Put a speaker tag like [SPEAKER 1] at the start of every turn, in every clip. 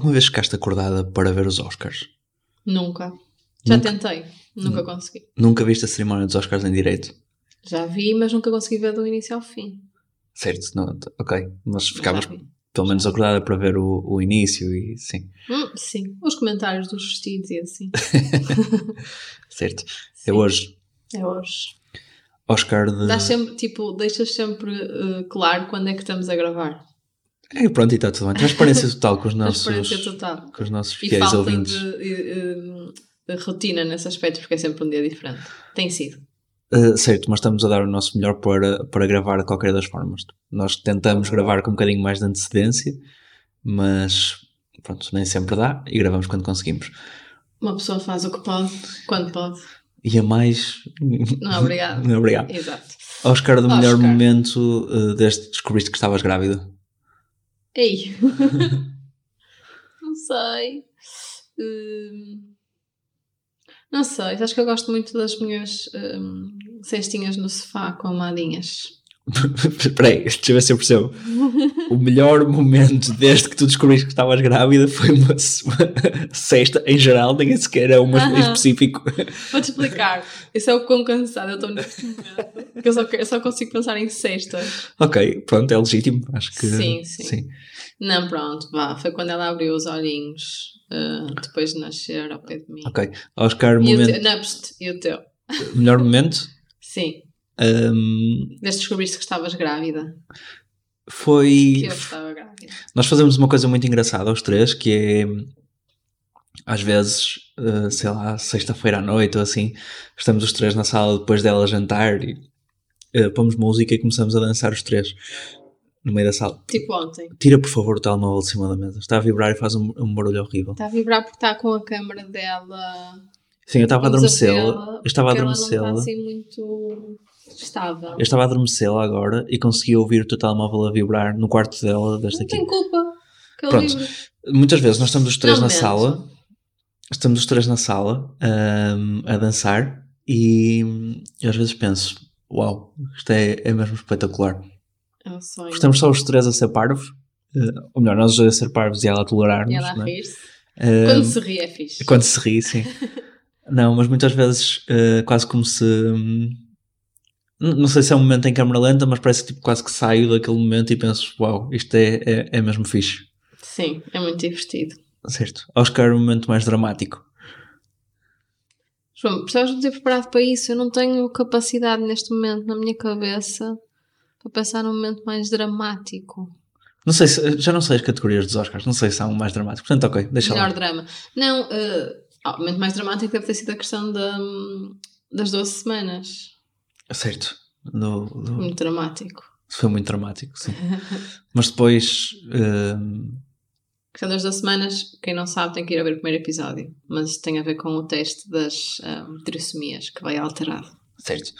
[SPEAKER 1] Alguma vez ficaste acordada para ver os Oscars?
[SPEAKER 2] Nunca. Já
[SPEAKER 1] Nunca?
[SPEAKER 2] tentei, nunca consegui.
[SPEAKER 1] Nunca viste a cerimónia dos Oscars em direito?
[SPEAKER 2] Já vi, mas nunca consegui ver do início ao fim.
[SPEAKER 1] Certo, não, ok. Mas ficavas pelo menos acordada para ver o, o início e sim.
[SPEAKER 2] Hum, sim, os comentários dos vestidos e assim.
[SPEAKER 1] Certo.
[SPEAKER 2] Sim.
[SPEAKER 1] É hoje.
[SPEAKER 2] É hoje.
[SPEAKER 1] Oscar de.
[SPEAKER 2] Dás sempre, tipo, deixas sempre eh, claro quando é que estamos a gravar.
[SPEAKER 1] É, pronto, e está tudo bem. Transparência total com os nossos,
[SPEAKER 2] total.
[SPEAKER 1] com os nossos
[SPEAKER 2] E
[SPEAKER 1] fiéis
[SPEAKER 2] falta
[SPEAKER 1] ouvintes.
[SPEAKER 2] de, eh, eh, de rotina nesse aspecto, porque é sempre um dia diferente. Tem sido.
[SPEAKER 1] Uh, certo, mas estamos a dar o nosso melhor para, para gravar de qualquer das formas. Nós tentamos gravar com um bocadinho mais de antecedência, mas pronto, nem sempre dá e gravamos quando conseguimos.
[SPEAKER 2] Uma pessoa faz o que pode, quando pode.
[SPEAKER 1] E a mais.
[SPEAKER 2] Não, obrigado.
[SPEAKER 1] Não, obrigado.
[SPEAKER 2] Exato.
[SPEAKER 1] Oscar, do melhor
[SPEAKER 2] Oscar.
[SPEAKER 1] momento uh, desde que descobriste que estavas grávida.
[SPEAKER 2] Ei! não sei. Hum, não sei, acho que eu gosto muito das minhas hum, cestinhas no sofá com amadinhas.
[SPEAKER 1] Espera aí, deixa eu ver se eu percebo. O melhor momento desde que tu descobriste que estavas grávida foi uma, uma sexta, em geral, nem sequer é uma em
[SPEAKER 2] Aham.
[SPEAKER 1] específico.
[SPEAKER 2] Vou-te explicar. Isso é o quão cansado eu estou neste momento. Eu só, eu só consigo pensar em sextas.
[SPEAKER 1] Ok, pronto, é legítimo. Acho que.
[SPEAKER 2] Sim, sim. Não, pronto, vá. Foi quando ela abriu os olhinhos ah, depois de nascer ao pé de mim.
[SPEAKER 1] Ok. Oscar,
[SPEAKER 2] E o
[SPEAKER 1] momento,
[SPEAKER 2] teu? Não, e o teu?
[SPEAKER 1] melhor momento
[SPEAKER 2] Sim.
[SPEAKER 1] hum,
[SPEAKER 2] Desde que descobriste que estavas grávida.
[SPEAKER 1] Foi. Nós fazemos uma coisa muito engraçada aos três, que é às vezes, uh, sei lá, sexta-feira à noite ou assim, estamos os três na sala depois dela jantar e uh, pomos música e começamos a dançar os três no meio da sala.
[SPEAKER 2] Tipo ontem.
[SPEAKER 1] Tira por favor o telemóvel de cima da mesa. Está a vibrar e faz um, um barulho horrível.
[SPEAKER 2] Está a vibrar porque está com a câmera dela.
[SPEAKER 1] Sim, eu estava a adormecê-la. Eu estava a adormecê-la.
[SPEAKER 2] Assim muito estável.
[SPEAKER 1] Eu estava a adormecê-la agora e consegui ouvir o teu telemóvel a vibrar no quarto dela, desde
[SPEAKER 2] Não
[SPEAKER 1] aqui.
[SPEAKER 2] tem culpa.
[SPEAKER 1] Pronto. Muitas vezes nós estamos os três
[SPEAKER 2] Não
[SPEAKER 1] na sala, estamos os três na sala ahm, a dançar e, eu às vezes penso, uau, isto é, é mesmo espetacular.
[SPEAKER 2] É um sonho.
[SPEAKER 1] Estamos só os três a ser parvos, eh, ou melhor, nós os dois a ser parvos e ela a tolerar-nos.
[SPEAKER 2] E ela a
[SPEAKER 1] é?
[SPEAKER 2] rir-se.
[SPEAKER 1] Ahm,
[SPEAKER 2] Quando se ri é fixe.
[SPEAKER 1] quando se ri, sim. não, mas muitas vezes eh, quase como se. n- não sei se é um momento em câmera lenta, mas parece que tipo, quase que saio daquele momento e penso, uau, isto é, é, é mesmo fixe.
[SPEAKER 2] Sim, é muito divertido.
[SPEAKER 1] Certo. Oscar, o momento mais dramático.
[SPEAKER 2] João, precisas de ter preparado para isso. Eu não tenho capacidade neste momento na minha cabeça para pensar num momento mais dramático.
[SPEAKER 1] Não sei se, já não sei as categorias dos Oscars, não sei se há um mais dramático. Portanto, ok, deixa
[SPEAKER 2] Melhor
[SPEAKER 1] lá.
[SPEAKER 2] drama. Não, ah, o momento mais dramático deve ter sido a questão da, das 12 semanas.
[SPEAKER 1] Certo. No, no-
[SPEAKER 2] Muito dramático.
[SPEAKER 1] foi muito dramático, sim. Mas depois. hum,
[SPEAKER 2] A questão das 12 semanas, quem não sabe tem que ir a ver o primeiro episódio. Mas tem a ver com o teste das um, trissomias, que vai alterado.
[SPEAKER 1] certo.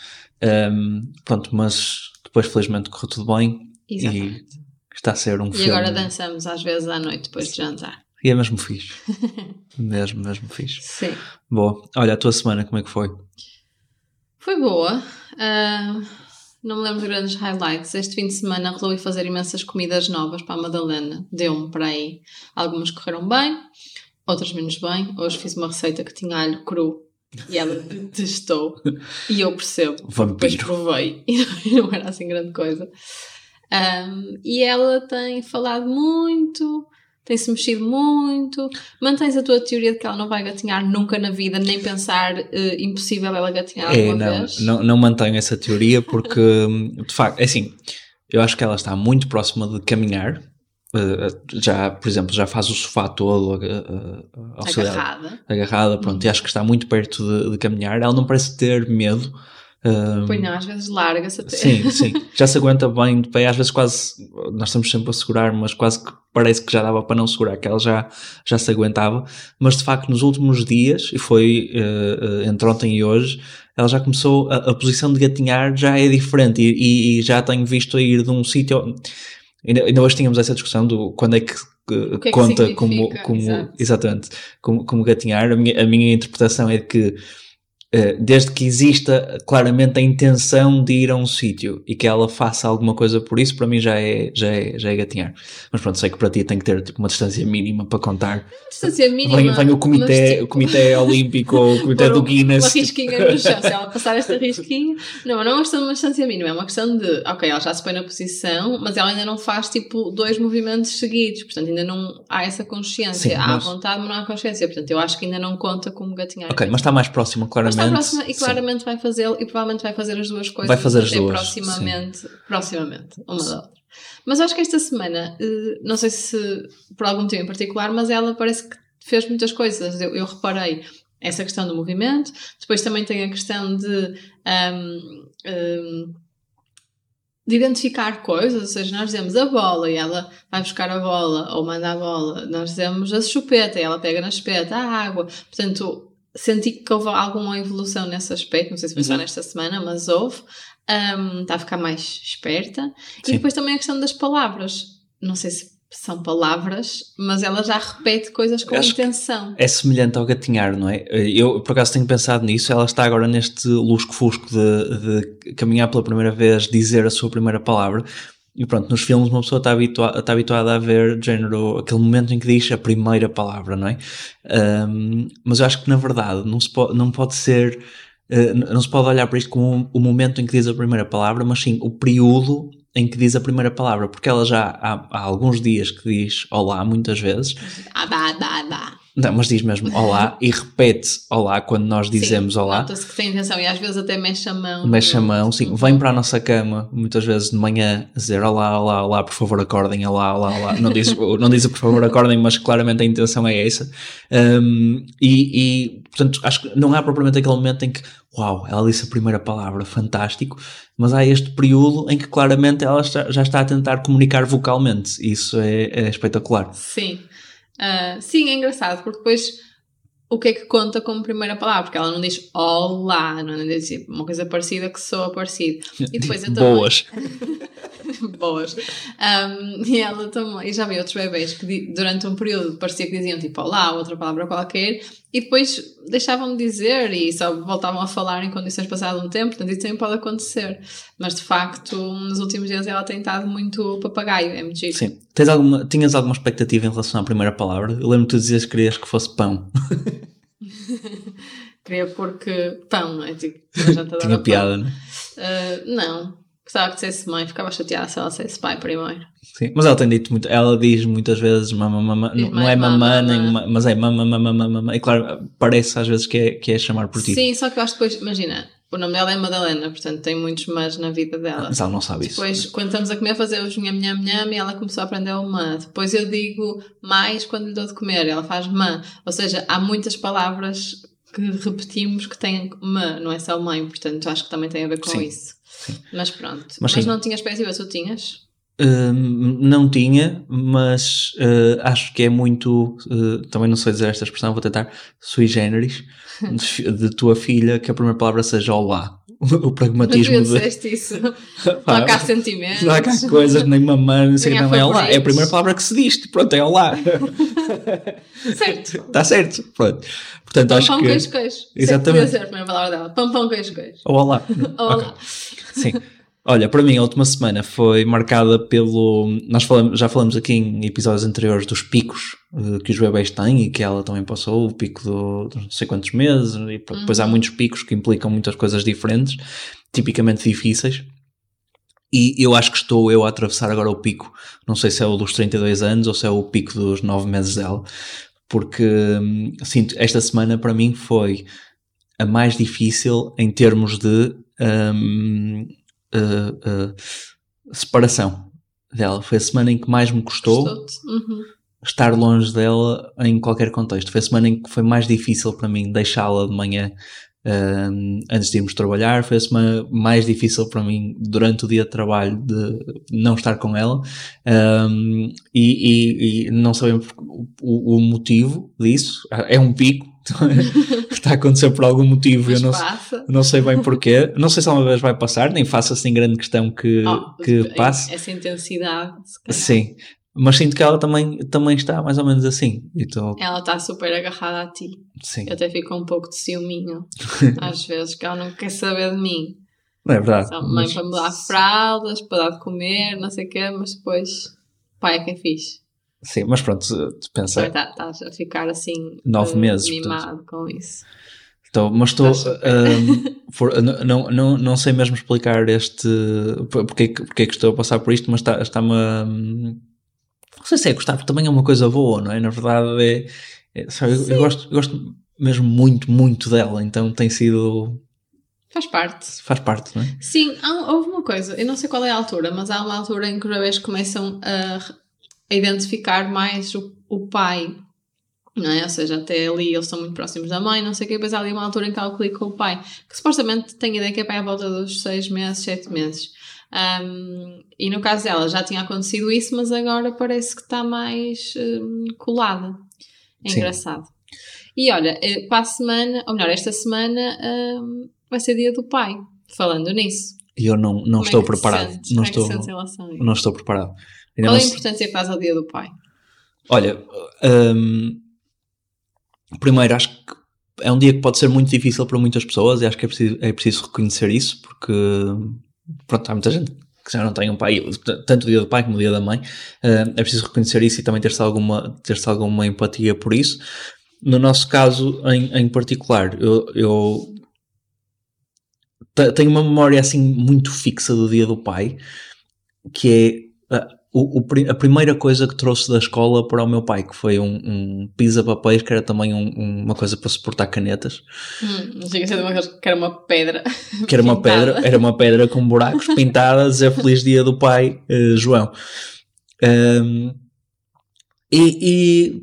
[SPEAKER 1] Hum, pronto, mas depois felizmente correu tudo bem
[SPEAKER 2] Exatamente.
[SPEAKER 1] e está a ser um
[SPEAKER 2] E,
[SPEAKER 1] filme.
[SPEAKER 2] agora dançamos às vezes à noite depois de jantar.
[SPEAKER 1] E é mesmo fixe. mesmo, mesmo fixe.
[SPEAKER 2] Sim.
[SPEAKER 1] Boa. Olha, a tua semana como é que foi?
[SPEAKER 2] Foi boa. Ah, não me lembro de grandes highlights. Este fim de semana resolvi fazer imensas comidas novas para a Madalena. Deu-me para aí. Algumas correram bem, outras menos bem. Hoje fiz uma receita que tinha alho cru e ela detestou. E eu percebo. Depois
[SPEAKER 1] Vampiro.
[SPEAKER 2] provei e não era assim grande coisa. Um, e ela tem falado muito, tem-se mexido muito. Mantens a tua teoria de que ela não vai gatinhar nunca na vida, nem pensar eh, impossível ela gatinhar
[SPEAKER 1] É,
[SPEAKER 2] alguma
[SPEAKER 1] não,
[SPEAKER 2] vez?
[SPEAKER 1] não, não mantenho essa teoria porque, de facto, é assim, eu acho que ela está muito próxima de caminhar. Uh, já, por exemplo, já faz o sofá todo uh, uh,
[SPEAKER 2] Agarrada.
[SPEAKER 1] agarrada, pronto, e acho que está muito perto de, de caminhar. Ela não parece ter medo. Hum,
[SPEAKER 2] Pois não, às vezes larga-se até.
[SPEAKER 1] Sim, sim. Já se aguenta bem de pé, às vezes quase, nós estamos sempre a segurar, mas quase que parece que já dava para não segurar, que ela já, já se aguentava. Mas de facto, nos últimos dias, e foi eh, entre ontem e hoje, ela já começou, a, a posição de gatinhar já é diferente e, e- e já tenho visto a ir de um sítio. Ainda, ainda hoje tínhamos essa discussão do quando é que, que
[SPEAKER 2] é que
[SPEAKER 1] conta como,
[SPEAKER 2] significa,
[SPEAKER 1] como
[SPEAKER 2] exato.
[SPEAKER 1] exatamente como, como gatinhar. A minha, a minha interpretação é de que Uh, desde que exista claramente a intenção de ir a um sítio e que ela faça alguma coisa por isso, para mim já é, já é, já é gatinhar. Mas pronto, sei que para ti tem que ter tipo, uma distância mínima para contar.
[SPEAKER 2] Distância mínima.
[SPEAKER 1] Vem, vem o comitê, tipo... o comitê olímpico, o comitê do Guinness.
[SPEAKER 2] Uma risquinha no chão, se ela passar esta risquinha. Não, não é uma questão de uma distância mínima, é uma questão de, ok, ela já se põe na posição, mas ela ainda não faz tipo dois movimentos seguidos, portanto ainda não há essa consciência. Sim, há mas... vontade, mas não há consciência. Portanto, eu acho que ainda não conta como gatinhar.
[SPEAKER 1] Ok, mas está mais próxima, claramente
[SPEAKER 2] próxima e claramente sim. vai fazê-lo e provavelmente vai fazer as duas coisas.
[SPEAKER 1] Vai fazer as duas.
[SPEAKER 2] Proximamente, sim. proximamente, uma da outra. Mas acho que esta semana, eh, não sei se por algum motivo em particular, mas ela parece que fez muitas coisas. Eu, eu reparei essa questão do movimento, depois também tem a questão de. Um, um, de identificar coisas, ou seja, nós dizemos a bola e ela vai buscar a bola ou manda a bola, nós dizemos a chupeta e ela pega na chupeta, a água. Portanto, senti que houve alguma evolução nesse aspecto, não sei se foi só uhum. nesta semana, mas houve. Um, está a ficar mais esperta. Sim. E depois também a questão das palavras. Não sei se são palavras, mas ela já repete coisas com Acho intenção.
[SPEAKER 1] É semelhante ao gatinhar, não é? Eu, por acaso, tenho pensado nisso. Ela está agora neste lusco-fusco de, de caminhar pela primeira vez, dizer a sua primeira palavra. E pronto, nos filmes uma pessoa está, habitua está habituada a ver género, aquele momento em que diz a primeira palavra, não é? Um, mas eu acho que na verdade não, se pode, não pode ser, uh, não se pode olhar para isto como o momento em que diz a primeira palavra, mas sim o período em que diz a primeira palavra, porque ela já há, há alguns dias que diz olá muitas vezes.
[SPEAKER 2] Ah, dá, dá, dá.
[SPEAKER 1] Não, mas diz mesmo olá e repete olá quando nós dizemos sim, olá.
[SPEAKER 2] Nota-se que tem intenção e às vezes até mexe a mão.
[SPEAKER 1] Mexe a mão, sim. Vem para a nossa cama muitas vezes de manhã dizer olá, olá, olá, por favor acordem, olá, olá, olá. Não diz, não diz por favor acordem, mas claramente a intenção é essa. Um, e, e, portanto, acho que não há propriamente aquele momento em que uau, ela disse a primeira palavra, fantástico, mas há este período em que claramente ela já está a tentar comunicar vocalmente. Isso é, é espetacular.
[SPEAKER 2] Sim. Uh, sim, é engraçado, porque depois o que é que conta como primeira palavra? Porque ela não diz olá, não é? diz tipo, uma coisa parecida que soa parecido.
[SPEAKER 1] E depois. Boas.
[SPEAKER 2] Boas. Um, e ela também, e já vi outros bebês que durante um período parecia que diziam tipo olá, outra palavra qualquer, e depois deixavam de dizer e só voltavam a falar em condições passadas um tempo, portanto isso também pode acontecer. Mas de facto, nos últimos dias ela tem estado muito papagaio, é muito giro.
[SPEAKER 1] Sim. Tens alguma, tinhas alguma expectativa em relação à primeira palavra? Eu lembro-te de dizer que querias que fosse pão.
[SPEAKER 2] Queria porque pão, não é? Tipo,
[SPEAKER 1] Tinha piada,
[SPEAKER 2] não é? Uh, não. Gostava que dissesse mãe, ficava chateada se ela dissesse pai primeiro.
[SPEAKER 1] Sim, mas ela tem dito muito, ela diz muitas vezes mama, mama, não, não é mamã, nem mas é mama, mama, mama, e claro, parece às vezes que é, que é chamar por ti.
[SPEAKER 2] Sim, só que eu acho que depois, imagina, o nome dela é Madalena, portanto tem muitos mas na vida dela.
[SPEAKER 1] Mas ela não sabe
[SPEAKER 2] isso. Depois, quando estamos a comer, fazer os nham, nham, nham, e ela começou a aprender o mã. Depois eu digo mais quando lhe dou de comer, ela faz mã. Ou seja, há muitas palavras que repetimos que têm mã, não é só mãe, portanto acho que também tem a ver com Sim. isso. Sim. Mas pronto. Mas, mas não tinhas expectativa, tu tinhas?
[SPEAKER 1] Uh, não tinha, mas uh, acho que é muito. Uh, também não sei dizer esta expressão, vou tentar. Sui generis, de, de, tua filha, que a primeira palavra seja olá. O pragmatismo.
[SPEAKER 2] Mas tu disseste isso. não há cá sentimentos.
[SPEAKER 1] Não há cá coisas, nem mamãe, não sei não é olá. É a primeira palavra que se diz, pronto, é olá.
[SPEAKER 2] certo.
[SPEAKER 1] Está certo, pronto. Portanto,
[SPEAKER 2] pão,
[SPEAKER 1] acho
[SPEAKER 2] pão,
[SPEAKER 1] que.
[SPEAKER 2] queijo, queijo.
[SPEAKER 1] Exatamente.
[SPEAKER 2] Ser a primeira palavra dela. Pão, pão, queijo, queijo.
[SPEAKER 1] Ou olá.
[SPEAKER 2] olá. Okay.
[SPEAKER 1] Sim. Olha, para mim a última semana foi marcada pelo. Nós falamos, já falamos aqui em episódios anteriores dos picos uh, que os bebês têm e que ela também passou, o pico do, dos não sei quantos meses, e depois uhum. há muitos picos que implicam muitas coisas diferentes, tipicamente difíceis. E eu acho que estou eu a atravessar agora o pico. Não sei se é o dos 32 anos ou se é o pico dos 9 meses dela, porque sinto, esta semana para mim foi a mais difícil em termos de um, uh, uh, separação dela. Foi a semana em que mais me custou
[SPEAKER 2] uhum.
[SPEAKER 1] estar longe dela em qualquer contexto. Foi a semana em que foi mais difícil para mim deixá-la de manhã um, antes de irmos trabalhar. Foi a semana mais difícil para mim durante o dia de trabalho de não estar com ela um, e, e, e, não sabemos o, o, motivo disso. É um pico. está a acontecer por algum motivo, eu não, não sei bem porquê. Não sei se alguma vez vai passar, nem faço assim grande questão que, oh, que passe.
[SPEAKER 2] Essa intensidade,
[SPEAKER 1] Sim, Mas sinto que ela também, também está mais ou menos assim. E tô,
[SPEAKER 2] Ela está super agarrada a ti.
[SPEAKER 1] sim,
[SPEAKER 2] Eu até fico um pouco de ciúminho, às vezes, que ela não quer saber de mim.
[SPEAKER 1] não é verdade.
[SPEAKER 2] Só mãe
[SPEAKER 1] mas-
[SPEAKER 2] para me dar fraldas, para dar de comer, não sei o quê, mas depois pai é quem fiz.
[SPEAKER 1] Sim, mas pronto, pensa,
[SPEAKER 2] Agora tá- Estás a ficar assim
[SPEAKER 1] Nove
[SPEAKER 2] eh,
[SPEAKER 1] meses,
[SPEAKER 2] mimado com isso.
[SPEAKER 1] Tô, mas estou.
[SPEAKER 2] Estás
[SPEAKER 1] for- n- não, não, não sei mesmo explicar este. por- Porque, é que- porque é que estou a passar por isto, mas está- está-me a. Não sei se é gostar, porque também é uma coisa boa, não é? Na verdade, é. é- sabe, eu, eu gosto, eu gosto mesmo muito, muito dela, então tem sido.
[SPEAKER 2] Faz parte.
[SPEAKER 1] faz parte, não é?
[SPEAKER 2] Sim, há- houve uma coisa, eu não sei qual é a altura, mas há uma altura em que uma vez começam a, a identificar mais o, o pai, não é? Ou seja, até ali eles estão muito próximos da mãe, não sei o que, depois há ali uma altura em que ela clica com o pai, que supostamente tem ideia que é pai à volta dos seis meses, sete meses. Ahm, e no caso dela já tinha acontecido isso, mas agora parece que está mais hum, colada. É engraçado. E olha, eh, para a semana, ou melhor, esta semana hum, vai ser dia do pai. Falando nisso.
[SPEAKER 1] E eu não, não
[SPEAKER 2] Como é
[SPEAKER 1] estou
[SPEAKER 2] te
[SPEAKER 1] preparado.
[SPEAKER 2] sentes?
[SPEAKER 1] não,
[SPEAKER 2] é
[SPEAKER 1] estou,
[SPEAKER 2] isso?
[SPEAKER 1] não estou preparado. Ainda
[SPEAKER 2] Qual é a importância que faz ao dia do pai?
[SPEAKER 1] Olha, hum, primeiro acho que é um dia que pode ser muito difícil para muitas pessoas e acho que é preciso, é preciso reconhecer isso porque pronto, há muita gente que já não tem um pai, tanto o dia do pai como o dia da mãe, hum, é preciso reconhecer isso e também ter-se alguma, ter alguma empatia por isso. No nosso caso em, em particular, eu, eu te- tenho uma memória assim muito fixa do dia do pai, que é ah, o, o a primeira coisa que trouxe da escola para o meu pai, que foi um, um pisa-papéis, que era também um- um- uma coisa para suportar canetas,
[SPEAKER 2] Hum, não chega a ser de uma coisa que era uma pedra.
[SPEAKER 1] que era uma
[SPEAKER 2] Pintada.
[SPEAKER 1] pedra, era uma pedra com buracos pintada a dizer Feliz Dia do Pai, eh, João. Ahm, e, e,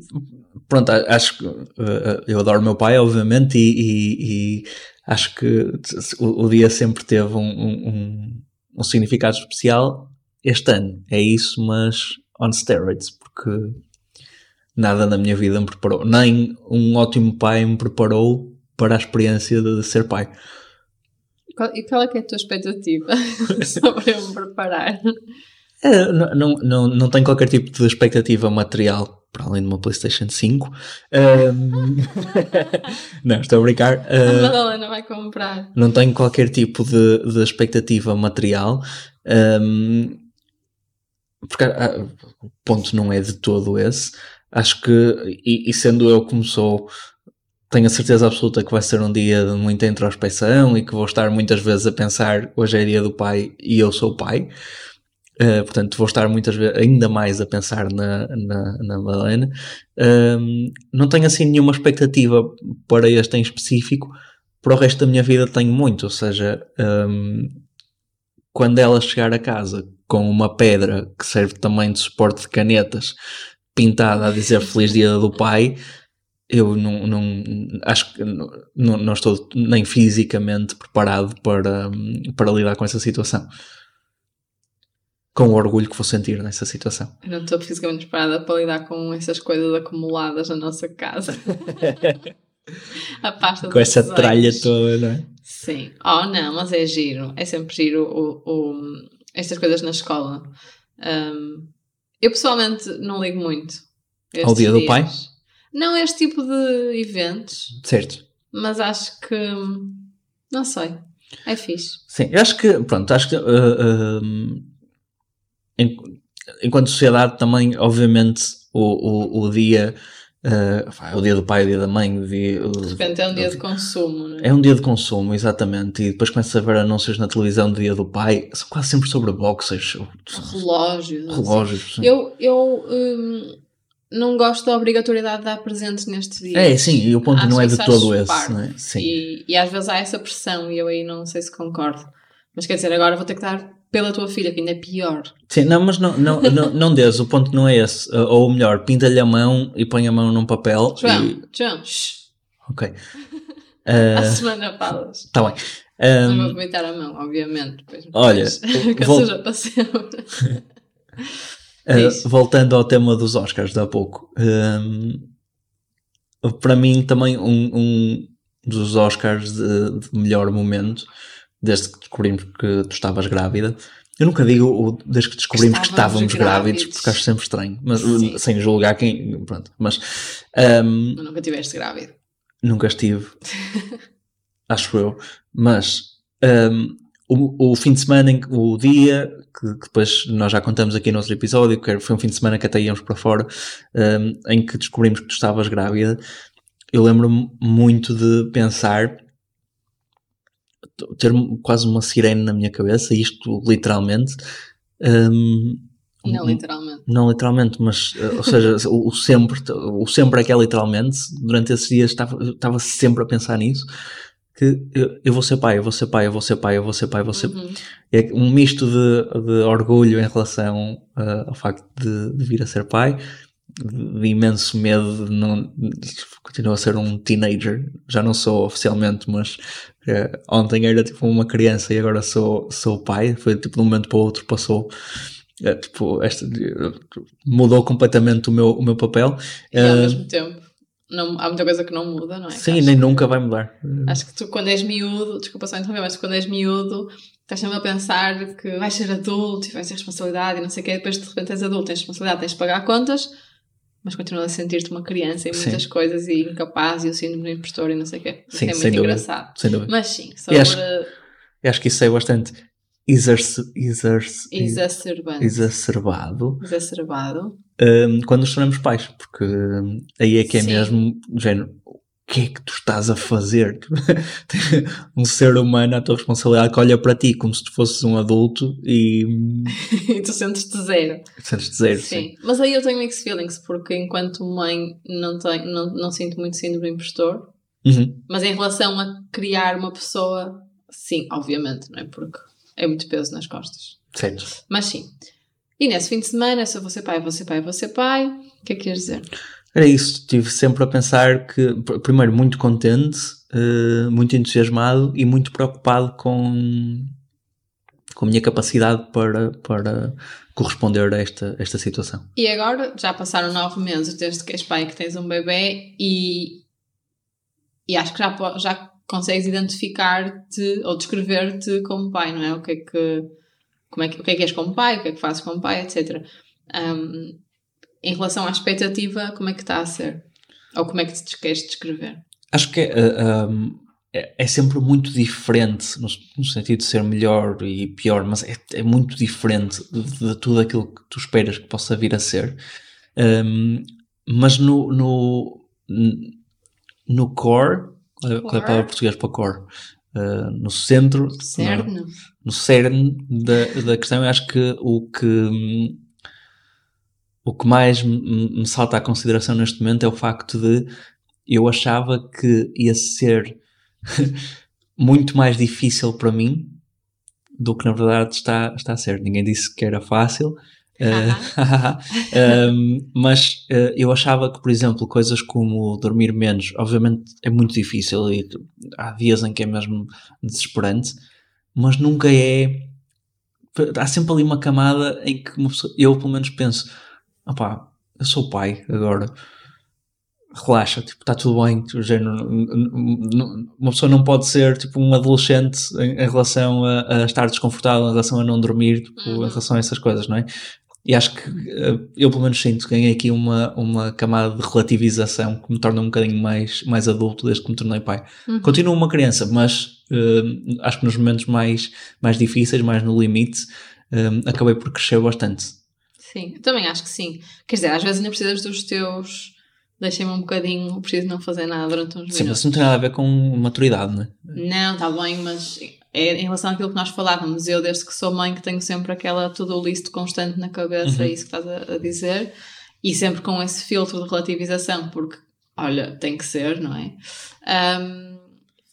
[SPEAKER 1] pronto, acho que eh, eu adoro o meu pai, obviamente, e, e- e acho que o, o dia sempre teve um, um- um- um significado especial. Este ano é isso, mas on steroids, porque nada na minha vida me preparou, nem um ótimo pai me preparou para a experiência de ser pai.
[SPEAKER 2] Qual- E qual é que é a tua expectativa sobre eu me preparar?
[SPEAKER 1] É, não, não, não, não tenho qualquer tipo de expectativa material para além de uma PlayStation 5. Ahm, não, estou a brincar.
[SPEAKER 2] A
[SPEAKER 1] Ah,
[SPEAKER 2] Madalena vai comprar.
[SPEAKER 1] não tenho qualquer tipo de, de expectativa material. Ahm, porque ah, o ponto não é de todo esse. Acho que, e, e sendo eu como sou, tenho a certeza absoluta que vai ser um dia de muita introspecção e que vou estar muitas vezes a pensar hoje é dia do pai e eu sou pai. Uh, portanto, vou estar muitas vezes ainda mais a pensar na, na, na Madalena. Não tenho assim nenhuma expectativa para este em específico. Para o resto da minha vida tenho muito, ou seja, um, quando ela chegar a casa com uma pedra que serve também de suporte de canetas pintada a dizer Feliz Dia do Pai, eu não, não acho que não, não, estou nem fisicamente preparado para, para lidar com essa situação com o orgulho que vou sentir nessa situação.
[SPEAKER 2] Eu não estou fisicamente preparada para lidar com essas coisas acumuladas na nossa casa. a pasta
[SPEAKER 1] Com essa
[SPEAKER 2] desenhos.
[SPEAKER 1] tralha toda, não é?
[SPEAKER 2] Sim. Oh, não, mas é giro. É sempre giro o, o- estas coisas na escola. Um, eu pessoalmente não ligo muito.
[SPEAKER 1] Ao dia do
[SPEAKER 2] dias.
[SPEAKER 1] pai?
[SPEAKER 2] Não este tipo de eventos,
[SPEAKER 1] Certo.
[SPEAKER 2] mas acho que. Não sei. É fixe.
[SPEAKER 1] Sim, eu acho que, pronto, acho que uh, em- enquanto sociedade também, obviamente, o, o, o dia, uh, pá, o dia do pai, o dia da mãe, o dia, o-
[SPEAKER 2] De repente é um dia de consumo, não é?
[SPEAKER 1] é um dia de consumo, exatamente, e depois começa a ver anúncios na televisão do dia do pai, são quase sempre sobre boxers,
[SPEAKER 2] Relógios. assim.
[SPEAKER 1] relógios. sim.
[SPEAKER 2] Eu, eu hum, não gosto da obrigatoriedade de dar presentes nestes dias.
[SPEAKER 1] É, sim, e o ponto
[SPEAKER 2] Acho
[SPEAKER 1] não é de todo esse, não é? Sim.
[SPEAKER 2] E, e às vezes há essa pressão e eu aí não sei se concordo. Mas quer dizer, agora vou ter que dar pela tua filha, que ainda é pior.
[SPEAKER 1] Sim, não, mas não, não, não, não des, o ponto não é esse. Uh, Ou melhor, pinta-lhe a mão e põe a mão num papel.
[SPEAKER 2] João,
[SPEAKER 1] E,
[SPEAKER 2] João, shh,
[SPEAKER 1] ok. Uh,
[SPEAKER 2] semana falas.
[SPEAKER 1] tá bem.
[SPEAKER 2] Não
[SPEAKER 1] Um,
[SPEAKER 2] vou vomitar a mão, obviamente.
[SPEAKER 1] Olha,
[SPEAKER 2] que
[SPEAKER 1] vou-
[SPEAKER 2] suja para sempre.
[SPEAKER 1] uh, voltando ao tema dos Oscars de há pouco, um, para mim também um, um dos Oscars de, de melhor momento, desde que descobrimos que tu estavas grávida, Eu nunca digo o, desde que descobrimos que
[SPEAKER 2] Estávamos
[SPEAKER 1] estávamos grávidos,
[SPEAKER 2] grávidos.
[SPEAKER 1] porque acho sempre estranho, mas,
[SPEAKER 2] Sim.
[SPEAKER 1] sem julgar quem. Pronto, mas
[SPEAKER 2] Mas nunca tiveste grávido.
[SPEAKER 1] nunca estive, acho eu. Mas ahm, o, o fim de semana, em o dia, que, que depois nós já contamos aqui no outro episódio, que foi um fim de semana que até íamos para fora, ahm, em que descobrimos que tu estavas grávida, eu lembro-me muito de pensar. Ter quase uma sirene na minha cabeça, isto literalmente. ahm,
[SPEAKER 2] Não,
[SPEAKER 1] um-
[SPEAKER 2] literalmente.
[SPEAKER 1] não literalmente, mas, eh, ou seja, o, sempre, o sempre é que é literalmente, durante esses dias estava, estava sempre a pensar nisso, que eu, eu vou ser pai, eu vou ser pai, eu vou ser pai, eu vou ser pai, eu vou ser
[SPEAKER 2] Uhum.
[SPEAKER 1] É um misto de, de orgulho em relação eh, ao facto de, de vir a ser pai, de, imenso medo de não, continuo a ser um teenager, já não sou oficialmente, mas eh, ontem era tipo uma criança e agora sou, sou pai, foi tipo de um momento para o outro passou eh, tipo, esta, mudou completamente o meu, o meu papel.
[SPEAKER 2] E ao
[SPEAKER 1] Eh,
[SPEAKER 2] mesmo tempo, não, há muita coisa que não muda, não é?
[SPEAKER 1] sim, nem
[SPEAKER 2] que-
[SPEAKER 1] nunca vai mudar.
[SPEAKER 2] Acho que tu, quando és miúdo, desculpa só interromper, mas quando és miúdo, estás sempre a pensar que vais ser adulto e vais ter responsabilidade e não sei o quê, depois de repente és adulto, tens responsabilidade, tens de pagar contas, mas continuas a sentir-te uma criança em
[SPEAKER 1] Sim.
[SPEAKER 2] muitas coisas e incapaz e o síndrome do impostor e não sei o quê.
[SPEAKER 1] Sim,
[SPEAKER 2] é muito
[SPEAKER 1] dúvida.
[SPEAKER 2] engraçado.
[SPEAKER 1] Sem dúvida.
[SPEAKER 2] Mas sim, sobre
[SPEAKER 1] acho- Eu acho que isso é bastante exerce, exerce,
[SPEAKER 2] exacerbante,
[SPEAKER 1] exacerbado
[SPEAKER 2] exacerbado.
[SPEAKER 1] um, quando nos tornamos pais, porque um, aí é que é
[SPEAKER 2] Sim.
[SPEAKER 1] mesmo género. O que é que tu estás a fazer? um ser humano à tua responsabilidade que olha para ti como se tu fosses um adulto e
[SPEAKER 2] e tu sentes-te zero.
[SPEAKER 1] sentes dizer
[SPEAKER 2] Sim. Mas aí eu tenho mixed feelings, porque enquanto mãe não, tenho, não, não sinto muito síndrome impostor,
[SPEAKER 1] Uhum.
[SPEAKER 2] Mas em relação a criar uma pessoa, sim, obviamente, não é? Porque é muito peso nas costas.
[SPEAKER 1] Certo.
[SPEAKER 2] Mas sim. E nesse fim de semana, se eu vou ser pai, vou ser pai, vou ser pai, o que é que queres dizer?
[SPEAKER 1] Era isso, estive sempre a pensar que, pr- primeiro, muito contente, eh, muito entusiasmado e muito preocupado com, com a minha capacidade para, para corresponder a esta, esta situação.
[SPEAKER 2] E agora, já passaram nove meses desde que és pai que tens um bebê e, e acho que já, já consegues identificar-te ou descrever-te como pai, não é? O que é que, como é que, o que é que és como pai, o que é que fazes como pai, etc. Um, em relação à expectativa, como é que está a ser? Ou como é que te queres descrever?
[SPEAKER 1] Acho que é, eh, um, é, é sempre muito diferente, no, no sentido de ser melhor e pior, mas é, é muito diferente de, de tudo aquilo que tu esperas que possa vir a ser. Um, mas no, no, no core, qual é- qual é a palavra portuguesa para core? Uh, no centro?
[SPEAKER 2] Cerne?
[SPEAKER 1] no cerne da, da questão, eu acho que o que hum, o que mais me, salta à consideração neste momento é o facto de eu achava que ia ser muito mais difícil para mim do que na verdade está, está a ser. Ninguém disse que era fácil. eh, um, mas eh, eu achava que, por exemplo, coisas como dormir menos, obviamente é muito difícil e há dias em que é mesmo desesperante, mas nunca é. Há sempre ali uma camada em que uma pessoa- eu, pelo menos, penso: opá, eu sou pai agora, relaxa, tipo, está tudo bem. tipo, género, uma pessoa não pode ser tipo um adolescente em, em relação a, a estar desconfortável, em relação a não dormir, tipo,
[SPEAKER 2] Uhum.
[SPEAKER 1] em relação a essas coisas, não é? E acho que eh, eu, pelo menos, sinto que ganhei aqui uma, uma camada de relativização que me torna um bocadinho mais, mais adulto desde que me tornei pai.
[SPEAKER 2] Uhum.
[SPEAKER 1] Continuo uma criança, mas eh, acho que nos momentos mais, mais difíceis, mais no limite, eh, acabei por crescer bastante.
[SPEAKER 2] Sim, eu também acho que sim. Quer dizer, às vezes ainda precisas dos teus. Deixem-me um bocadinho, preciso não fazer nada durante uns
[SPEAKER 1] Sim, mas
[SPEAKER 2] minutos.
[SPEAKER 1] isso não tem nada a ver com maturidade, não é?
[SPEAKER 2] Não, está bem, mas é em relação àquilo que nós falávamos. Eu, desde que sou mãe, que tenho sempre aquela to-do list constante na cabeça,
[SPEAKER 1] Uhum.
[SPEAKER 2] é isso que estás a, a dizer, e sempre com esse filtro de relativização, porque, olha, tem que ser, não é? Ahm,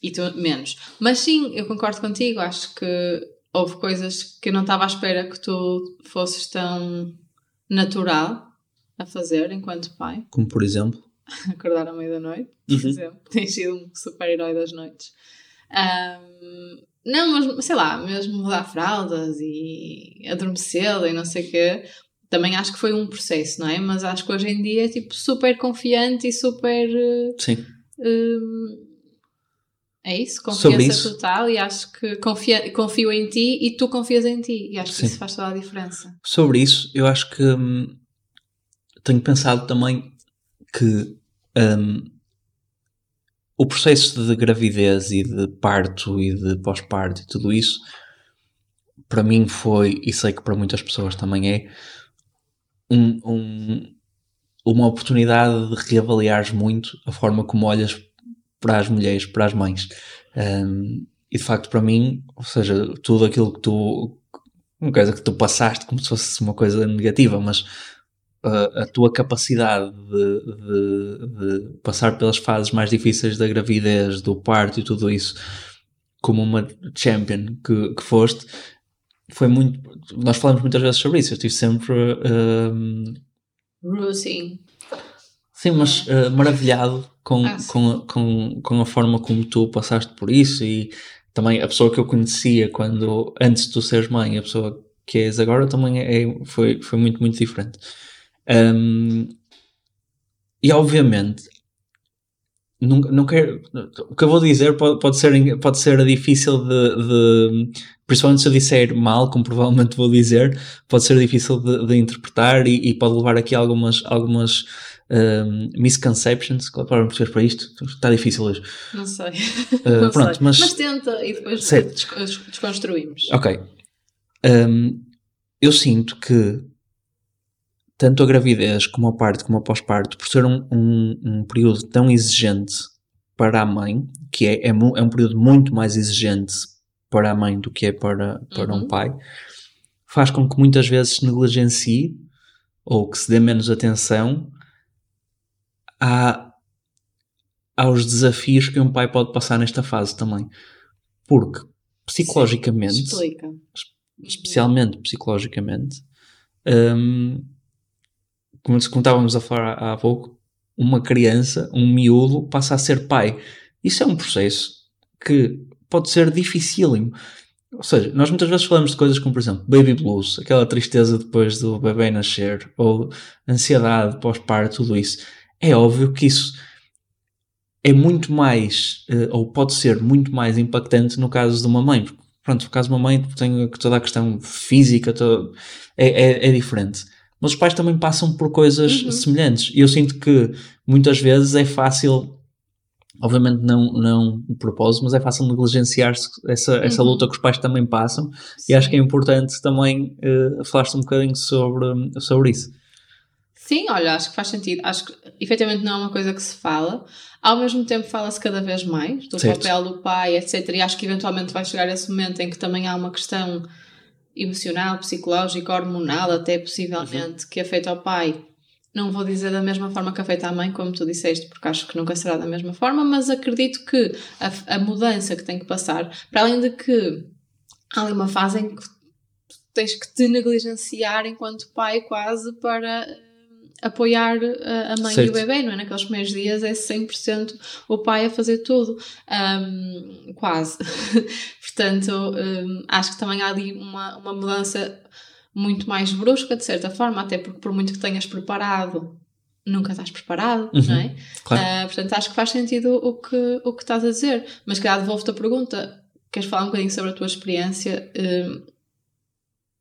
[SPEAKER 2] e tu menos. Mas sim, eu concordo contigo, acho que houve coisas que eu não estava à espera que tu fosses tão natural a fazer enquanto pai
[SPEAKER 1] Como por exemplo.
[SPEAKER 2] acordar à meia da noite, por
[SPEAKER 1] Uhum.
[SPEAKER 2] exemplo. Tens sido um super-herói das noites. Ahm, não, mas sei lá, mesmo mudar fraldas e adormecê-la e não sei o quê, também acho que foi um processo, não é? Mas acho que hoje em dia é tipo super confiante e super. eh,
[SPEAKER 1] Sim.
[SPEAKER 2] hum, É isso, confiança
[SPEAKER 1] isso.
[SPEAKER 2] total e acho que confia, confio em ti e tu confias em ti. E acho que
[SPEAKER 1] Sim.
[SPEAKER 2] isso faz toda a diferença.
[SPEAKER 1] Sobre isso, eu acho que hum, tenho pensado também que hum, o processo de gravidez e de parto e de pós-parto e tudo isso, para mim foi, e sei que para muitas pessoas também é, um- um- uma oportunidade de reavaliares muito a forma como olhas para as mulheres, para as mães. Hum, e de facto, para mim, ou seja, tudo aquilo que tu, uma coisa que tu passaste como se fosse uma coisa negativa, mas uh, a tua capacidade de, de- de passar pelas fases mais difíceis da gravidez, do parto e tudo isso, como uma champion que, que foste, foi muito. Nós falamos muitas vezes sobre isso. Eu estive sempre. um,
[SPEAKER 2] Routine.
[SPEAKER 1] Sim, mas uh, maravilhado com,
[SPEAKER 2] Ah,
[SPEAKER 1] com, a- com, com a forma como tu passaste por isso e também a pessoa que eu conhecia quando antes de tu seres mãe, a pessoa que és agora também é, foi, foi muito, muito diferente. Um, e obviamente, não, não quero. O que eu vou dizer pode, pode, ser, pode ser difícil de, de. Principalmente se eu disser mal, como provavelmente vou dizer, pode ser difícil de, de interpretar e, e pode levar aqui algumas, algumas um, misconceptions. Qual é a palavra em português para isto? Está difícil hoje.
[SPEAKER 2] Não sei.
[SPEAKER 1] Uh,
[SPEAKER 2] Não
[SPEAKER 1] pronto,
[SPEAKER 2] sei.
[SPEAKER 1] mas-
[SPEAKER 2] tenta e depois
[SPEAKER 1] Certo.
[SPEAKER 2] des- desconstruímos.
[SPEAKER 1] Ok. Um, eu sinto que tanto a gravidez como a parto como a pós-parto, por ser um, um, um período tão exigente para a mãe, que é, é, é um período muito mais exigente para a mãe do que é para, para um
[SPEAKER 2] Uhum.
[SPEAKER 1] pai, faz com que muitas vezes se negligencie ou que se dê menos atenção à, aos desafios que um pai pode passar nesta fase também. Porque psicologicamente
[SPEAKER 2] Explica.
[SPEAKER 1] especialmente psicologicamente, hum, como, como estávamos a falar há há pouco, uma criança, um miúdo, passa a ser pai. Isso é um processo que pode ser dificílimo. Ou seja, nós muitas vezes falamos de coisas como, por exemplo, baby blues, aquela tristeza depois do bebê nascer, ou ansiedade pós-parto, tudo isso. É óbvio que isso é muito mais, eh, ou pode ser muito mais impactante no caso de uma mãe. Porque, Pronto, no caso de uma mãe tem toda a questão física, é, é, é diferente. Mas os pais também passam por coisas
[SPEAKER 2] Uhum.
[SPEAKER 1] semelhantes. E eu sinto que muitas vezes é fácil, obviamente não, não de propósito, mas é fácil negligenciar-se essa, essa
[SPEAKER 2] Uhum.
[SPEAKER 1] luta que os pais também passam. E acho que é importante também uh, falar-se um bocadinho sobre, sobre isso.
[SPEAKER 2] Sim, olha, acho que faz sentido. Acho que efetivamente não é uma coisa que se fala. Ao mesmo tempo fala-se cada vez mais do
[SPEAKER 1] Certo.
[SPEAKER 2] papel do pai, etc. E acho que eventualmente vai chegar esse momento em que também há uma questão emocional, psicológica, hormonal, até possivelmente, que afeta ao pai. Não vou dizer da mesma forma que afeta a mãe, como tu disseste, porque acho que nunca será da mesma forma, mas acredito que a, a mudança que tem que passar, para além de que há ali uma fase em que tens que te negligenciar enquanto pai quase para apoiar eh, a mãe e
[SPEAKER 1] Certo.
[SPEAKER 2] o bebê, não é? Naqueles primeiros dias é 100% o pai a fazer tudo, Ahm, quase. Portanto, ahm, acho que também há ali uma, uma mudança muito mais brusca, de certa forma, até porque por muito que tenhas preparado, nunca estás preparado,
[SPEAKER 1] Uhum.
[SPEAKER 2] não é?
[SPEAKER 1] Claro.
[SPEAKER 2] Ah, portanto, acho que faz sentido o que, o que estás a dizer. Mas, calhar, devolvo-te a pergunta. Queres falar um bocadinho sobre a tua experiência hum,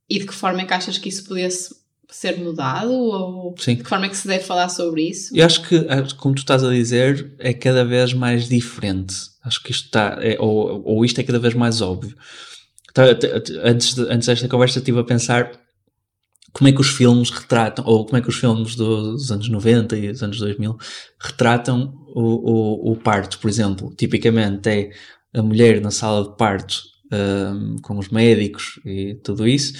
[SPEAKER 2] e de que forma é que achas que isso pudesse ser mudado? Ou
[SPEAKER 1] Sim.
[SPEAKER 2] de que forma é que se deve falar sobre isso?
[SPEAKER 1] Eu acho que, ah, como tu estás a dizer, é cada vez mais diferente. Acho que isto está, é- ou, ou isto é cada vez mais óbvio. Tá, Antes, de- antes desta conversa estive a pensar como é que os filmes retratam, ou como é que os filmes dos anos 90 e dos anos 2000 retratam o, o, o parto, por exemplo. Tipicamente é a mulher na sala de parto ahm, com os médicos e tudo isso,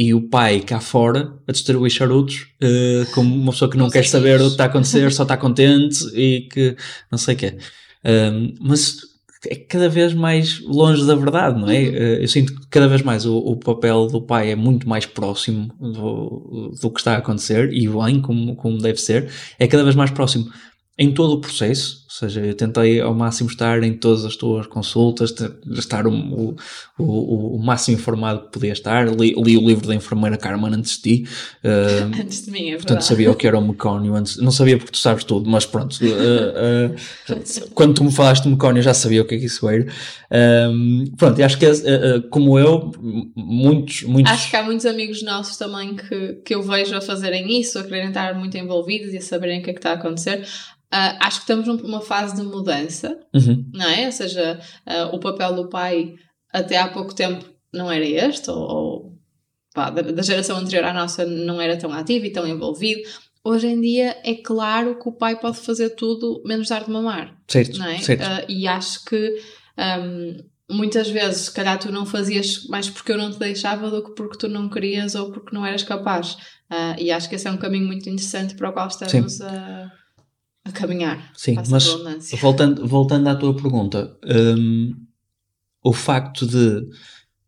[SPEAKER 1] e o pai cá fora a distribuir charutos, eh, como uma pessoa que não
[SPEAKER 2] Com
[SPEAKER 1] quer saber o
[SPEAKER 2] amigos.
[SPEAKER 1] que está a acontecer, só está contente e que não sei o quê. Ahm, mas é cada vez mais longe da verdade, não é?
[SPEAKER 2] Uhum.
[SPEAKER 1] Eh, eu sinto que cada vez mais o, o papel do pai é muito mais próximo do, do que está a acontecer e bem, como, como deve ser, é cada vez mais próximo em todo o processo, Ou seja, eu tentei ao máximo estar em todas as tuas consultas, estar o, o, o, máximo informado que podia estar. Li, li, o livro da enfermeira Carmen antes de ti.
[SPEAKER 2] Uh, antes de mim, é
[SPEAKER 1] Portanto, verdade. sabia o que era o mecónio. Antes, não sabia porque tu sabes tudo, mas pronto. Uh, uh, quando tu me falaste de mecónio, já sabia o que é que isso era. pronto, e acho que, como eu, muitos, muitos.
[SPEAKER 2] Acho que há muitos amigos nossos também que, que eu vejo a fazerem isso, a quererem estar muito envolvidos e a saberem o que é que está a acontecer. Uh, acho que estamos numa fase de mudança,
[SPEAKER 1] uhum.
[SPEAKER 2] não é? Ou seja, uh, o papel do pai até há pouco tempo não era este, ou, ou pá, da, da, geração anterior à nossa não era tão ativo e tão envolvido. Hoje em dia é claro que o pai pode fazer tudo menos dar de mamar.
[SPEAKER 1] Certo,
[SPEAKER 2] não é?
[SPEAKER 1] certo.
[SPEAKER 2] Uh, e acho que um, muitas vezes, se calhar, tu não fazias mais porque eu não te deixava do que porque tu não querias ou porque não eras capaz. e acho que esse é um caminho muito interessante para o qual estamos Sim. a a caminhar.
[SPEAKER 1] Sim, mas voltando, voltando à tua pergunta, um, o facto de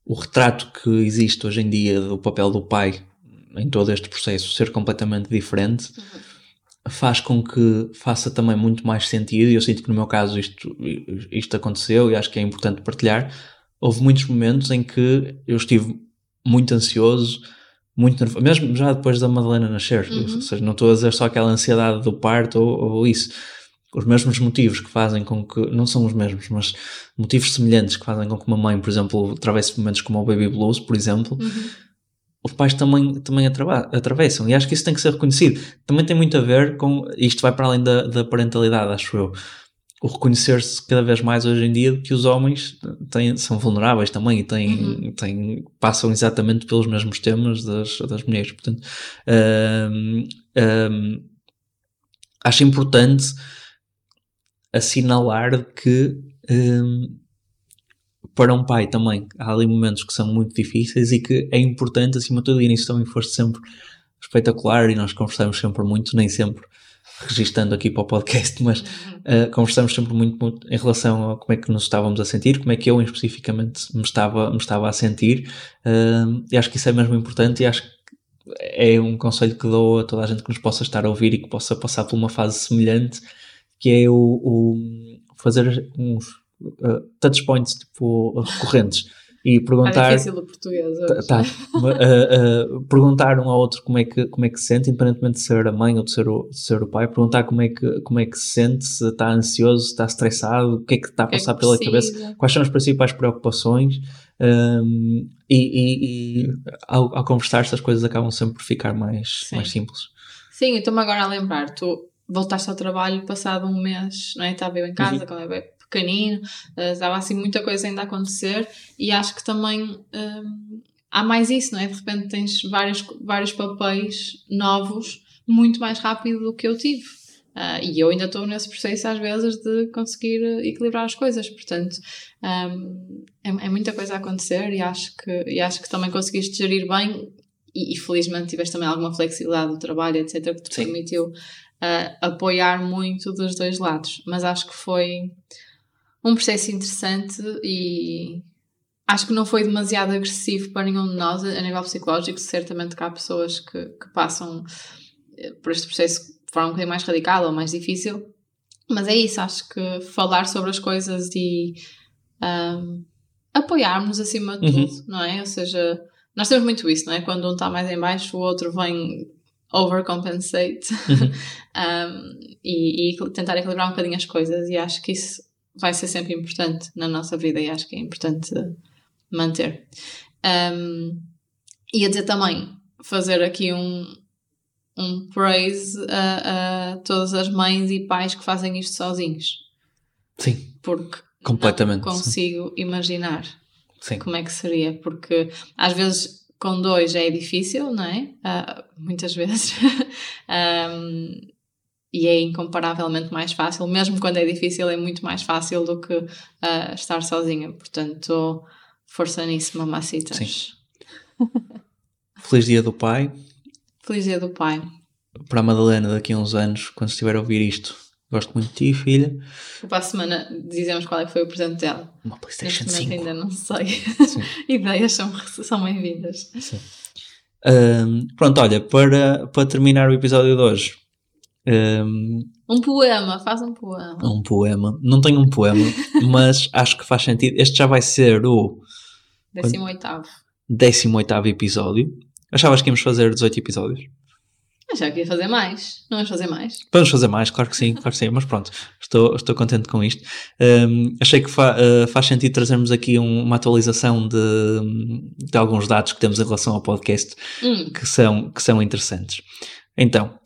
[SPEAKER 1] o retrato que existe hoje em dia do papel do pai em todo este processo ser completamente diferente uhum. faz com que faça também muito mais sentido, e eu sinto que no meu caso isto, isto aconteceu e acho que é importante partilhar. Houve muitos momentos em que eu estive muito ansioso, muito nervoso, mesmo já depois da Madalena nascer, uhum. ou seja, não estou a dizer só aquela ansiedade do parto ou, ou, isso. Os mesmos motivos que fazem com que, não são os mesmos, mas motivos semelhantes que fazem com que uma mãe, por exemplo, atravesse momentos como o baby blues, por exemplo, uhum. os pais também, também atravessam. E acho que isso tem que ser reconhecido. Também tem muito a ver com, isto vai para além da, da parentalidade, acho eu o reconhecer-se cada vez mais hoje em dia que os homens têm, são vulneráveis também e têm, uhum. têm, passam exatamente pelos mesmos temas das, das mulheres. Portanto, um, um, acho importante assinalar que um, para um pai também há ali momentos que são muito difíceis e que é importante, acima de tudo, e nisso também foste sempre espetacular e nós conversamos sempre muito, nem sempre registando aqui para o podcast, mas uh, conversamos sempre muito, muito, em relação a como é que nos estávamos a sentir, como é que eu especificamente me estava, me estava a sentir, uh, e acho que isso é mesmo importante e acho que é um conselho que dou a toda a gente que nos possa estar a ouvir e que possa passar por uma fase semelhante, que é o, o fazer uns uh, touch points tipo, recorrentes e perguntar.
[SPEAKER 2] É difícil o português.
[SPEAKER 1] Tá, uh, uh, perguntar um ao outro como é, que, como é que se sente, independentemente de ser a mãe ou de ser o, de ser o pai, perguntar como é, que, como é que se sente, se está ansioso, se está estressado, o que é que está a é passar é pela cabeça, quais são as principais preocupações. Um, e, e, e ao, ao, conversar, estas coisas acabam sempre por ficar mais, mais simples.
[SPEAKER 2] Sim, estou-me agora a lembrar, tu voltaste ao trabalho passado um mês, não é? Estava eu em casa uhum. Pequenino, uh, estava assim muita coisa ainda a acontecer e acho que também uh, há mais isso, não é? De repente tens vários, vários papéis novos muito mais rápido do que eu tive. Uh, e eu ainda estou nesse processo às vezes de conseguir equilibrar as coisas, portanto um, é, é, muita coisa a acontecer e acho que, e acho que também conseguiste gerir bem e, e felizmente tiveste também alguma flexibilidade no trabalho, etc., que te Sim. permitiu uh, apoiar muito dos dois lados. Mas acho que foi um processo interessante e acho que não foi demasiado agressivo para nenhum de nós a nível psicológico. Certamente que há pessoas que, que passam eh, por este processo de forma um bocadinho mais radical ou mais difícil. Mas é isso, acho que falar sobre as coisas e um, apoiarmos acima de uhum. tudo, não é? Ou seja, nós temos muito isso, não é? Quando um está mais em baixo, o outro vem overcompensate uhum. um, e, e tentar equilibrar um bocadinho as coisas e acho que isso vai ser sempre importante na nossa vida e acho que é importante manter. Um, ia dizer também, fazer aqui um, um praise a, a, todas as mães e pais que fazem isto sozinhos.
[SPEAKER 1] Sim.
[SPEAKER 2] Porque
[SPEAKER 1] completamente
[SPEAKER 2] não consigo
[SPEAKER 1] sim.
[SPEAKER 2] imaginar
[SPEAKER 1] sim.
[SPEAKER 2] como é que seria, porque às vezes com dois é difícil, não é? Uh, muitas vezes. um, e é incomparavelmente mais fácil, mesmo quando é difícil, é muito mais fácil do que uh, estar sozinha. Portanto, força nisso, mamacitas. Sim.
[SPEAKER 1] Feliz Dia do Pai.
[SPEAKER 2] Feliz Dia do Pai.
[SPEAKER 1] Para a Madalena, daqui a uns anos, quando estiver a ouvir isto, gosto muito de ti, filha.
[SPEAKER 2] Para a semana dizemos qual é que foi o presente dela.
[SPEAKER 1] Uma PlayStation Neste 5.
[SPEAKER 2] ainda não sei. Ideias são, são bem-vindas.
[SPEAKER 1] Um, pronto, olha, para, para terminar o episódio de hoje, um,
[SPEAKER 2] Um poema, faz um poema.
[SPEAKER 1] Um poema. Não tenho um poema, mas acho que faz sentido. Este já vai ser o
[SPEAKER 2] 18.
[SPEAKER 1] 18 episódio. Achavas que íamos fazer 18 episódios?
[SPEAKER 2] Já queria fazer mais. Não vamos fazer mais?
[SPEAKER 1] Vamos fazer mais, claro que sim, claro que sim, mas pronto, estou, estou contente com isto. Um, achei que fa, uh, faz sentido trazermos aqui um, uma atualização de, de, alguns dados que temos em relação ao podcast
[SPEAKER 2] hum.
[SPEAKER 1] que, são, que são interessantes. Então,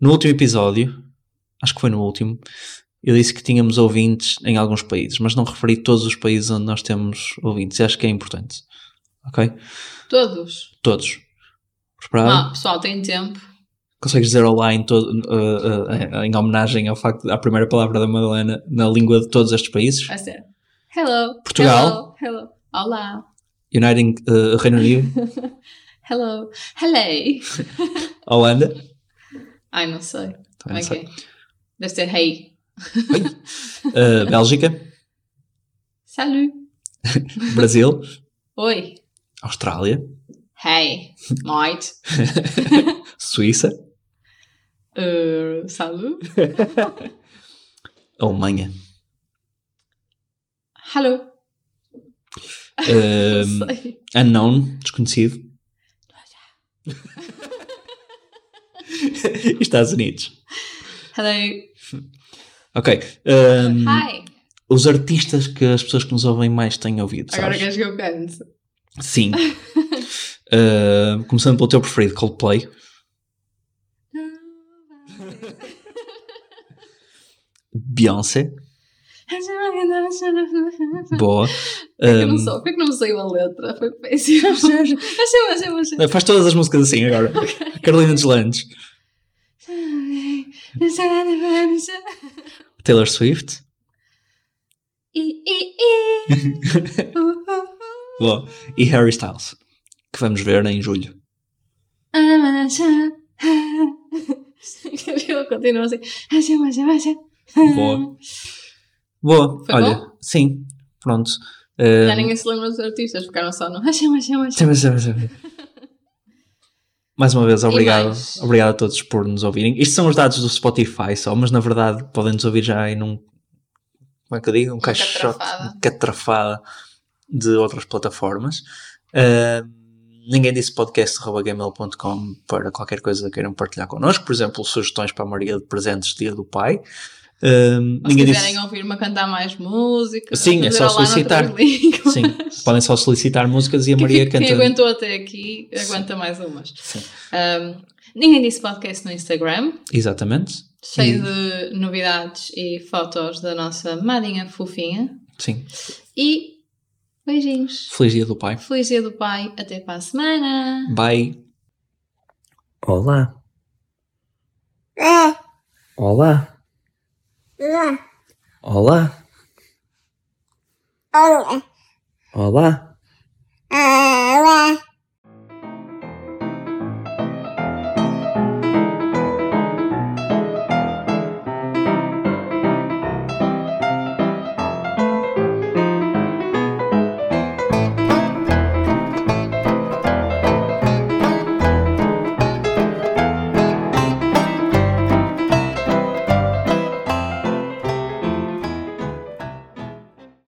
[SPEAKER 1] no último episódio, acho que foi no último, eu disse que tínhamos ouvintes em alguns países, mas não referi todos os países onde nós temos ouvintes, e acho que é importante. Ok?
[SPEAKER 2] Todos?
[SPEAKER 1] Todos.
[SPEAKER 2] Preparado? Não, pessoal, tem tempo
[SPEAKER 1] consegues dizer olá em, todo, uh, uh, em homenagem ao facto à primeira palavra da Madalena na língua de todos estes países?
[SPEAKER 2] Vai ser. Hello.
[SPEAKER 1] Portugal.
[SPEAKER 2] Hello. Hello. Olá.
[SPEAKER 1] United uh, Reino Unido.
[SPEAKER 2] Hello. Hello.
[SPEAKER 1] Holanda.
[SPEAKER 2] Ai, não sei. Também okay. sei. Deve ser hey.
[SPEAKER 1] uh, Bélgica.
[SPEAKER 2] Salut.
[SPEAKER 1] Brasil.
[SPEAKER 2] Oi.
[SPEAKER 1] Austrália.
[SPEAKER 2] Hey, mate.
[SPEAKER 1] Suíça.
[SPEAKER 2] Uh, salut.
[SPEAKER 1] Alemanha.
[SPEAKER 2] Hello.
[SPEAKER 1] Um, unknown, desconhecido. Estados Unidos.
[SPEAKER 2] Hello.
[SPEAKER 1] Ok. Um,
[SPEAKER 2] Hi.
[SPEAKER 1] Os artistas que as pessoas que nos ouvem mais têm ouvido.
[SPEAKER 2] Agora queres que eu cante?
[SPEAKER 1] Sim. uh, começando pelo teu preferido, Coldplay. Beyoncé. Boa.
[SPEAKER 2] Um, não sou, por que não me saiu a letra? Foi péssimo.
[SPEAKER 1] Faz todas as músicas assim agora. Carolina Deslandes. Taylor Swift. Boa. E Harry Styles. Que vamos ver em julho.
[SPEAKER 2] Eu continuo assim.
[SPEAKER 1] Boa. Boa.
[SPEAKER 2] Foi
[SPEAKER 1] Olha,
[SPEAKER 2] bom?
[SPEAKER 1] sim. Pronto.
[SPEAKER 2] Já ninguém se lembra dos artistas, ficaram só no.
[SPEAKER 1] Mais uma vez, obrigado. Obrigado a todos por nos ouvirem. Isto são os dados do Spotify só, mas na verdade podem nos ouvir já em um. Como é que eu digo? Um caixote,
[SPEAKER 2] catrafada
[SPEAKER 1] de outras plataformas. Uh, ninguém disse podcast.gmail.com para qualquer coisa que queiram partilhar connosco. Por exemplo, sugestões para a Maria de presentes Dia do Pai. Uh,
[SPEAKER 2] Se
[SPEAKER 1] ninguém
[SPEAKER 2] quiserem
[SPEAKER 1] disse.
[SPEAKER 2] ouvir-me a cantar mais música,
[SPEAKER 1] Sim, é só
[SPEAKER 2] olá
[SPEAKER 1] solicitar. Sim, podem só solicitar músicas e a
[SPEAKER 2] Quem,
[SPEAKER 1] Maria
[SPEAKER 2] quem
[SPEAKER 1] canta.
[SPEAKER 2] aguentou até aqui, aguenta mais umas.
[SPEAKER 1] Sim.
[SPEAKER 2] Um, ninguém disse podcast no Instagram,
[SPEAKER 1] Exatamente.
[SPEAKER 2] cheio
[SPEAKER 1] E-
[SPEAKER 2] de novidades e fotos da nossa madinha fofinha.
[SPEAKER 1] Sim.
[SPEAKER 2] E beijinhos.
[SPEAKER 1] Feliz Dia do Pai.
[SPEAKER 2] Feliz dia do pai. Até para a semana.
[SPEAKER 1] Bye. Olá. Olá. Olá. Olá.
[SPEAKER 3] Olá.